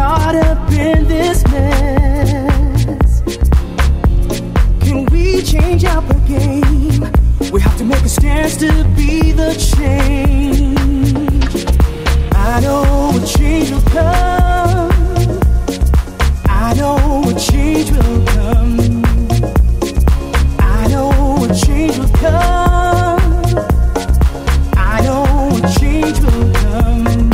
caught up in this mess. Make to be the change. I know a change will come. I know a change will come. I know a change will come. I know a change will come.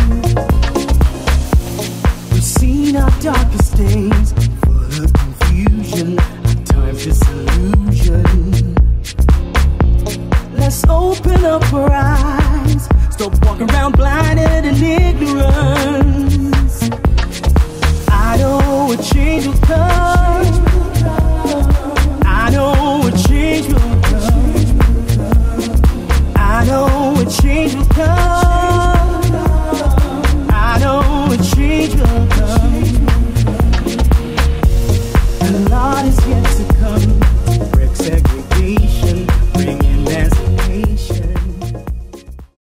We've seen our darkest days, open up our eyes, stop walking around blinded in ignorance. I know a change will come. I know a change will come. I know a change will